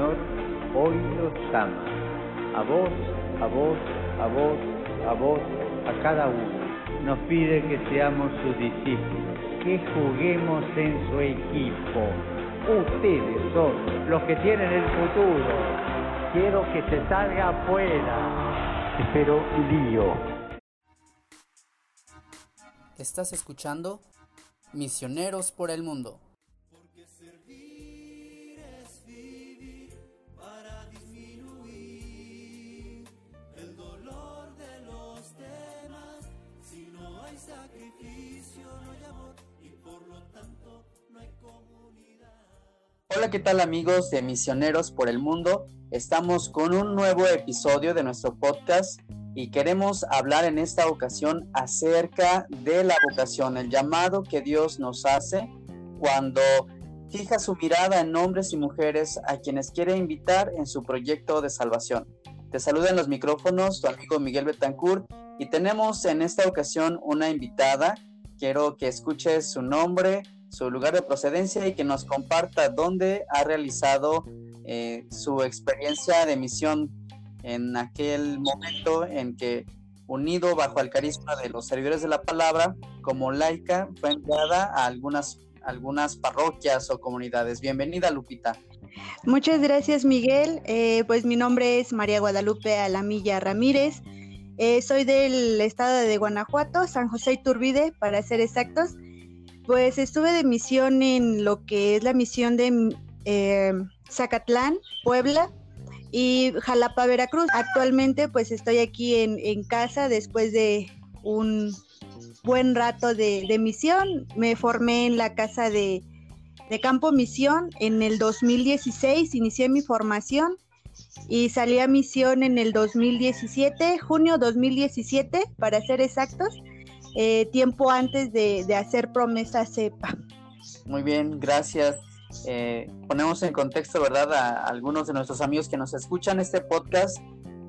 Señor hoy los ama. A vos, a vos, a vos, a vos, a cada uno. Nos pide que seamos sus discípulos, que juguemos en su equipo. Ustedes son los que tienen el futuro. Quiero que se salga afuera. Espero lío. Estás escuchando Misioneros por el Mundo. Hola, ¿qué tal amigos de Misioneros por el Mundo? Estamos con un nuevo episodio de nuestro podcast y queremos hablar en esta ocasión acerca de la vocación, el llamado que Dios nos hace cuando fija su mirada en hombres y mujeres a quienes quiere invitar en su proyecto de salvación. Te saluda en los micrófonos tu amigo Miguel Betancourt y tenemos en esta ocasión una invitada. Quiero que escuches su nombre, su lugar de procedencia y que nos comparta dónde ha realizado eh, su experiencia de misión en aquel momento en que, unido bajo el carisma de los servidores de la palabra, como laica, fue enviada a algunas, algunas parroquias o comunidades. Bienvenida, Lupita. Muchas gracias, Miguel. Eh, pues mi nombre es María Guadalupe Alamilla Ramírez. Eh, soy del estado de Guanajuato, San José Iturbide, para ser exactos. Pues estuve de misión en lo que es la misión de eh, Zacatlán, Puebla y Jalapa, Veracruz. Actualmente pues estoy aquí en, casa después de un buen rato de, misión. Me formé en la casa de, de Campo Misión en el 2016, inicié mi formación y salí a misión en el 2017, junio 2017 para ser exactos eh, tiempo antes de, hacer promesa CEPA. Muy bien, gracias. Eh, ponemos en contexto, ¿verdad?, a algunos de nuestros amigos que nos escuchan este podcast.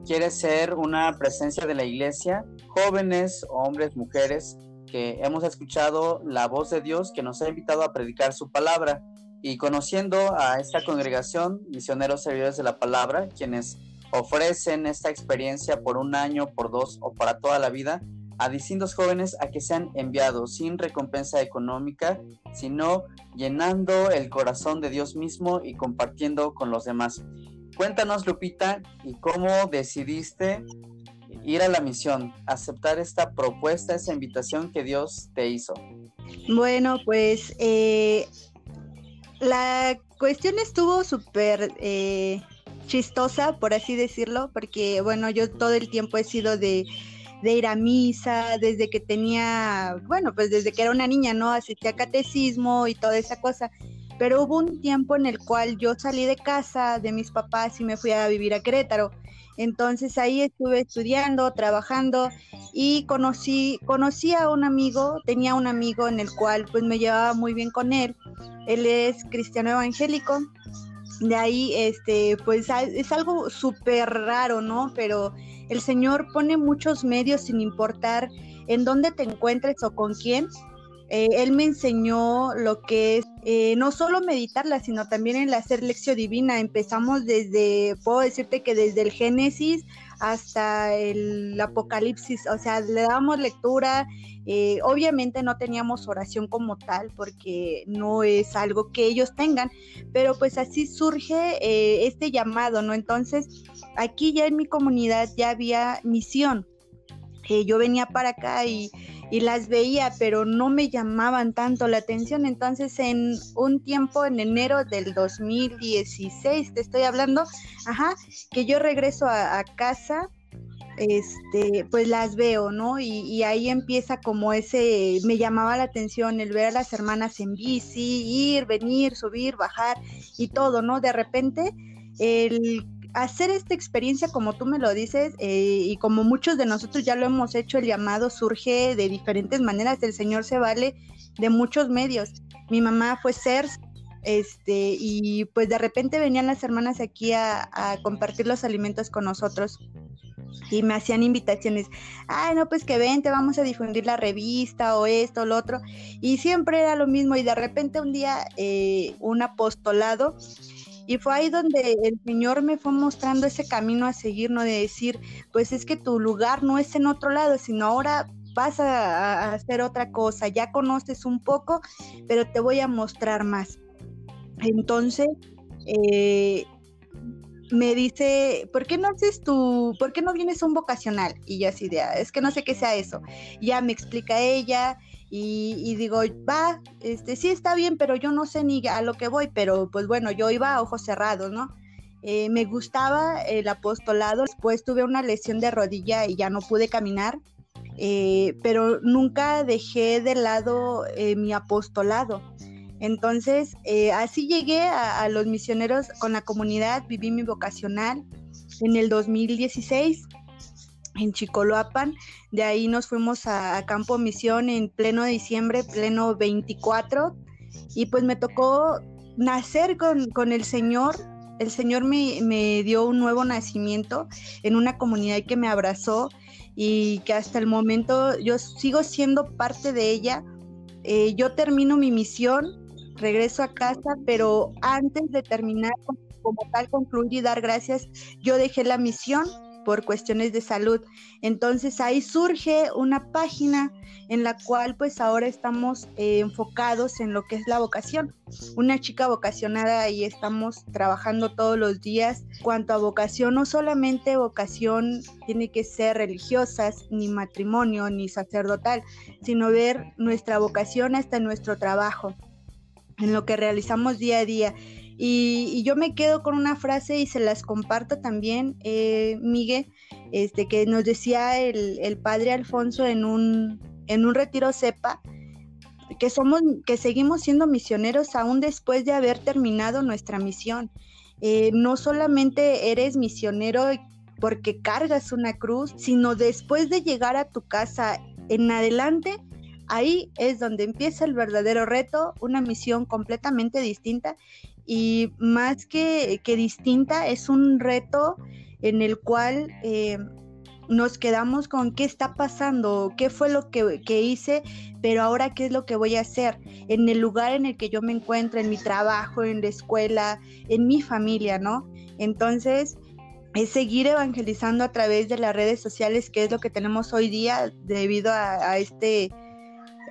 Quiere ser una presencia de la iglesia, jóvenes, hombres, mujeres, que hemos escuchado la voz de Dios que nos ha invitado a predicar su palabra. Y conociendo a esta congregación, misioneros servidores de la palabra, quienes ofrecen esta experiencia por un año, por dos o para toda la vida, a distintos jóvenes a que sean enviados sin recompensa económica, sino llenando el corazón de Dios mismo y compartiendo con los demás. Cuéntanos, Lupita, y cómo decidiste ir a la misión, aceptar esta propuesta, esa invitación que Dios te hizo. Bueno, pues eh, la cuestión estuvo súper eh, chistosa, por así decirlo, porque bueno, yo todo el tiempo he sido de de ir a misa, desde que tenía, bueno, pues desde que era una niña, ¿no? Asistía a catecismo y toda esa cosa. Pero hubo un tiempo en el cual yo salí de casa de mis papás y me fui a vivir a Querétaro. Entonces ahí estuve estudiando, trabajando y conocí, conocí a un amigo, tenía un amigo en el cual pues me llevaba muy bien con él. Él es cristiano evangélico. De ahí, este, pues es algo súper raro, ¿no? Pero el Señor pone muchos medios sin importar en dónde te encuentres o con quién. Eh, él me enseñó lo que es eh, no solo meditarla, sino también en la hacer lección divina. Empezamos desde, puedo decirte que desde el Génesis hasta el Apocalipsis, o sea, le damos lectura. Eh, obviamente no teníamos oración como tal, porque no es algo que ellos tengan, pero pues así surge este llamado, ¿no? Entonces, aquí ya en mi comunidad ya había misión. Que yo venía para acá y, las veía, pero no me llamaban tanto la atención. Entonces, en un tiempo, en enero del 2016, te estoy hablando, ajá, que yo regreso a, casa, este, pues las veo, ¿no? Y, y, ahí empieza como ese, me llamaba la atención el ver a las hermanas en bici, ir, venir, subir, bajar y todo, ¿no? De repente, el hacer esta experiencia, como tú me lo dices, eh, y como muchos de nosotros ya lo hemos hecho, el llamado surge de diferentes maneras. El Señor se vale de muchos medios. Mi mamá fue ser este, y pues de repente venían las hermanas aquí a, compartir los alimentos con nosotros y me hacían invitaciones, ay no, pues que ven, te vamos a difundir la revista o esto, lo otro, y siempre era lo mismo y de repente un día eh, un apostolado Y fue ahí donde el Señor me fue mostrando ese camino a seguir, ¿no? De decir, pues es que tu lugar no es en otro lado, sino ahora vas a, hacer otra cosa, ya conoces un poco, pero te voy a mostrar más. Entonces, eh, me dice, ¿por qué no haces tu, por qué no vienes a un vocacional? Y yo así de, ah, es que no sé qué sea eso. ya me explica ella y, digo, va, este, sí está bien, pero yo no sé ni a lo que voy, pero pues bueno, yo iba a ojos cerrados, ¿no? Eh, me gustaba el apostolado, después tuve una lesión de rodilla y ya no pude caminar, eh, pero nunca dejé de lado eh, mi apostolado. Entonces, así llegué a, los misioneros con la comunidad, viví mi vocacional en el 2016 en Chicoloapan. De ahí nos fuimos a, Campo Misión en pleno diciembre, pleno 24. Y pues me tocó nacer con, el Señor. El Señor me, me, dio un nuevo nacimiento en una comunidad que me abrazó y que hasta el momento yo sigo siendo parte de ella. Eh, yo termino mi misión regreso a casa, pero antes de terminar como tal, concluir y dar gracias, yo dejé la misión por cuestiones de salud. Entonces ahí surge una página en la cual pues ahora estamos eh, enfocados en lo que es la vocación. Una chica vocacionada y estamos trabajando todos los días. Cuanto a vocación, no solamente vocación tiene que ser religiosas, ni matrimonio, ni sacerdotal, sino ver nuestra vocación hasta nuestro trabajo en lo que realizamos día a día. Y, yo me quedo con una frase y se las comparto también, eh, Miguel, este, que nos decía el, padre Alfonso en un, en un retiro CEPA, que somos, que seguimos siendo misioneros aún después de haber terminado nuestra misión. Eh, no solamente eres misionero porque cargas una cruz, sino después de llegar a tu casa en adelante, Ahí es donde empieza el verdadero reto, una misión completamente distinta y más que, que distinta es un reto en el cual eh, nos quedamos con qué está pasando, qué fue lo que, que, hice, pero ahora qué es lo que voy a hacer en el lugar en el que yo me encuentro, en mi trabajo, en la escuela, en mi familia, ¿no? Entonces, es seguir evangelizando a través de las redes sociales, que es lo que tenemos hoy día debido a este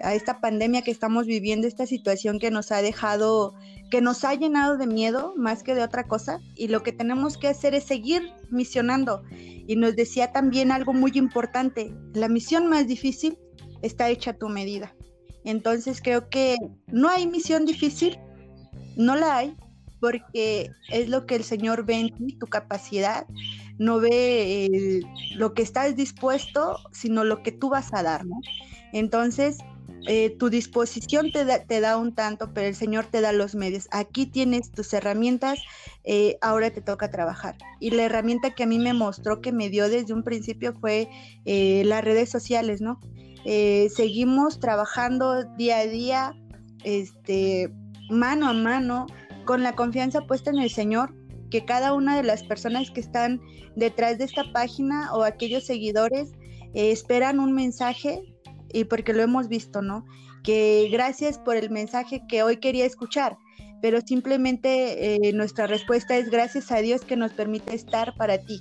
a esta pandemia que estamos viviendo, esta situación que nos ha dejado, que nos ha llenado de miedo más que de otra cosa. Y lo que tenemos que hacer es seguir misionando. Y nos decía también algo muy importante, la misión más difícil está hecha a tu medida. Entonces creo que no hay misión difícil, no la hay, porque es lo que el Señor ve en ti, tu capacidad, no ve eh, lo que estás dispuesto, sino lo que tú vas a dar. Entonces, eh, tu disposición te da, te da, un tanto, pero el Señor te da los medios. Aquí tienes tus herramientas, eh, ahora te toca trabajar. Y la herramienta que a mí me mostró, que me dio desde un principio, fue eh, las redes sociales, ¿no? seguimos trabajando día a día, este, mano a mano, con la confianza puesta en el Señor, que cada una de las personas que están detrás de esta página o aquellos seguidores esperan un mensaje y porque lo hemos visto, ¿no? Que gracias por el mensaje que hoy quería escuchar, pero simplemente eh, nuestra respuesta es gracias a Dios que nos permite estar para ti.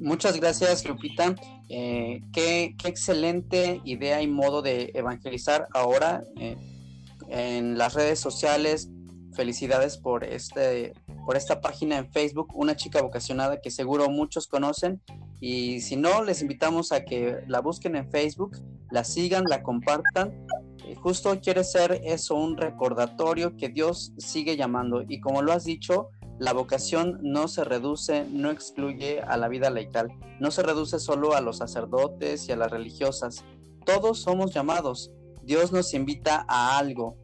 Muchas gracias, Lupita. Eh, qué, excelente idea y modo de evangelizar ahora eh, en las redes sociales. Felicidades por este por esta página en Facebook, una chica vocacionada que seguro muchos conocen. Y si no, les invitamos a que la busquen en Facebook, la sigan, la compartan. Eh, justo quiere ser eso, un recordatorio que Dios sigue llamando. Y como lo has dicho, la vocación no se reduce, no excluye a la vida laical, no se reduce solo a los sacerdotes y a las religiosas. Todos somos llamados. Dios nos invita a algo,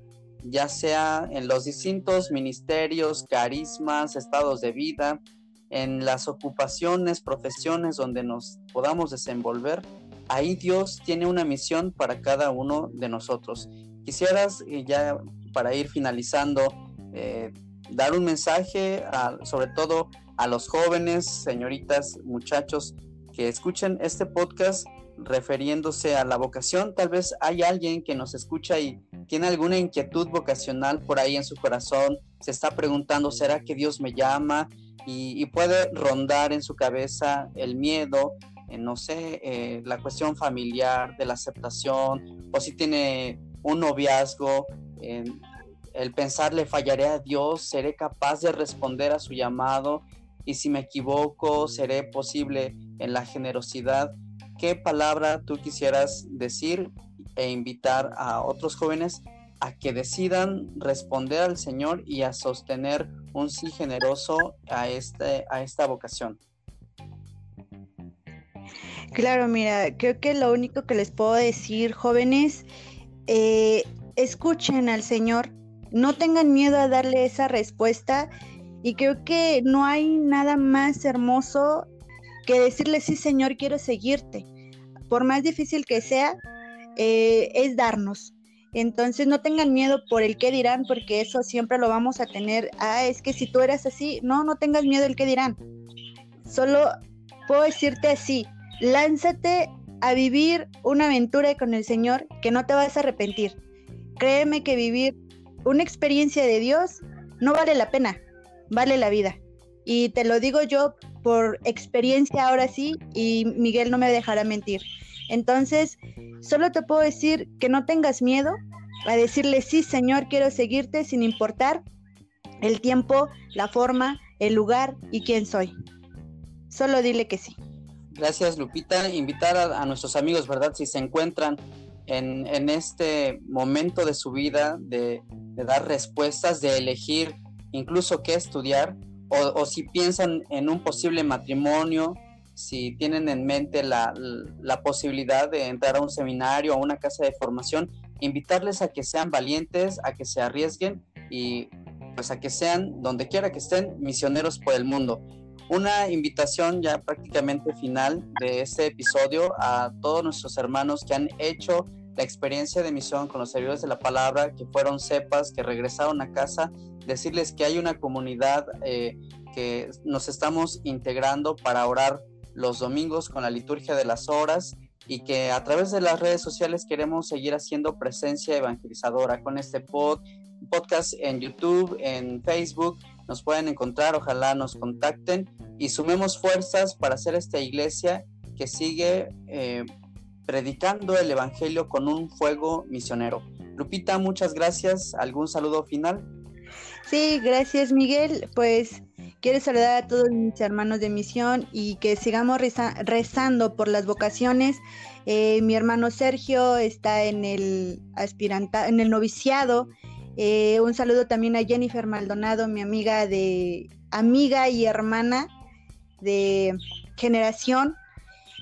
ya sea en los distintos ministerios, carismas, estados de vida, en las ocupaciones, profesiones donde nos podamos desenvolver, ahí Dios tiene una misión para cada uno de nosotros. Quisieras eh, ya para ir finalizando, eh, dar un mensaje sobre todo a los jóvenes, señoritas, muchachos que escuchen este podcast refiriéndose a la vocación. Tal vez hay alguien que nos escucha y tiene alguna inquietud vocacional por ahí en su corazón, se está preguntando, ¿será que Dios me llama? Y, puede rondar en su cabeza el miedo, no sé, eh, la cuestión familiar, de la aceptación, o si tiene un noviazgo, el pensar, ¿le fallaré a Dios? ¿Seré capaz de responder a su llamado? Y si me equivoco, ¿seré posible en la generosidad? ¿Qué palabra tú quisieras decir e invitar a otros jóvenes a que decidan responder al Señor y a sostener un sí generoso a, este, a esta vocación? Claro, mira, creo que lo único que les puedo decir, jóvenes, eh, escuchen al Señor, no tengan miedo a darle esa respuesta y creo que no hay nada más hermoso que decirle, sí Señor, quiero seguirte. Por más difícil que sea, eh, es darnos. Entonces no tengan miedo por el qué dirán, porque eso siempre lo vamos a tener. Ah, es que si tú eras así, no, no tengas miedo del qué dirán. Solo puedo decirte así, lánzate a vivir una aventura con el Señor que no te vas a arrepentir. Créeme que vivir una experiencia de Dios no vale la pena, vale la vida. Y te lo digo yo por experiencia ahora sí, y Miguel no me dejará mentir. Entonces, solo te puedo decir que no tengas miedo a decirle, sí, Señor, quiero seguirte sin importar el tiempo, la forma, el lugar y quién soy. Solo dile que sí. Gracias, Lupita. Invitar a, nuestros amigos, ¿verdad? Si se encuentran en, este momento de su vida, de, dar respuestas, de elegir incluso qué estudiar, o, si piensan en un posible matrimonio, si tienen en mente la, posibilidad de entrar a un seminario o a una casa de formación, invitarles a que sean valientes, a que se arriesguen y pues a que sean, donde quiera que estén, misioneros por el mundo. Una invitación ya prácticamente final de este episodio a todos nuestros hermanos que han hecho la experiencia de misión con los servidores de la palabra, que fueron cepas, que regresaron a casa, decirles que hay una comunidad eh, que nos estamos integrando para orar los domingos con la liturgia de las horas y que a través de las redes sociales queremos seguir haciendo presencia evangelizadora con este pod, podcast en YouTube, en Facebook. Nos pueden encontrar, ojalá nos contacten y sumemos fuerzas para hacer esta iglesia que sigue eh, predicando el Evangelio con un fuego misionero. Lupita, muchas gracias. ¿Algún saludo final? Sí, gracias Miguel. Pues quiero saludar a todos mis hermanos de misión y que sigamos rezando por las vocaciones. Eh, mi hermano Sergio está en el aspiranta, en el noviciado. Eh, un saludo también a Jennifer Maldonado, mi amiga de amiga y hermana de generación.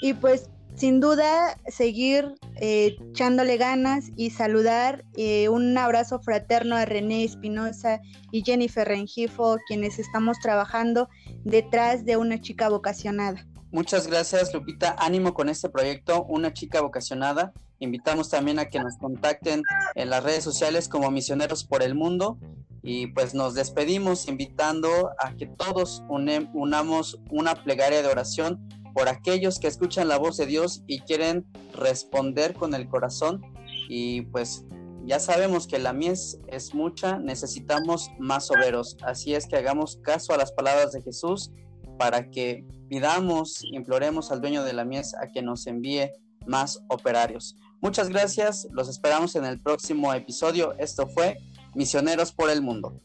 Y pues sin duda seguir eh, echándole ganas y saludar eh, un abrazo fraterno a René Espinosa y Jennifer Rengifo, quienes estamos trabajando detrás de una chica vocacionada. Muchas gracias Lupita, ánimo con este proyecto, una chica vocacionada. Invitamos también a que nos contacten en las redes sociales como Misioneros por el Mundo y pues nos despedimos invitando a que todos unamos una plegaria de oración por aquellos que escuchan la voz de Dios y quieren responder con el corazón. Y pues ya sabemos que la mies es mucha, necesitamos más obreros. Así es que hagamos caso a las palabras de Jesús para que pidamos, imploremos al dueño de la mies a que nos envíe más operarios. Muchas gracias, los esperamos en el próximo episodio. Esto fue Misioneros por el Mundo.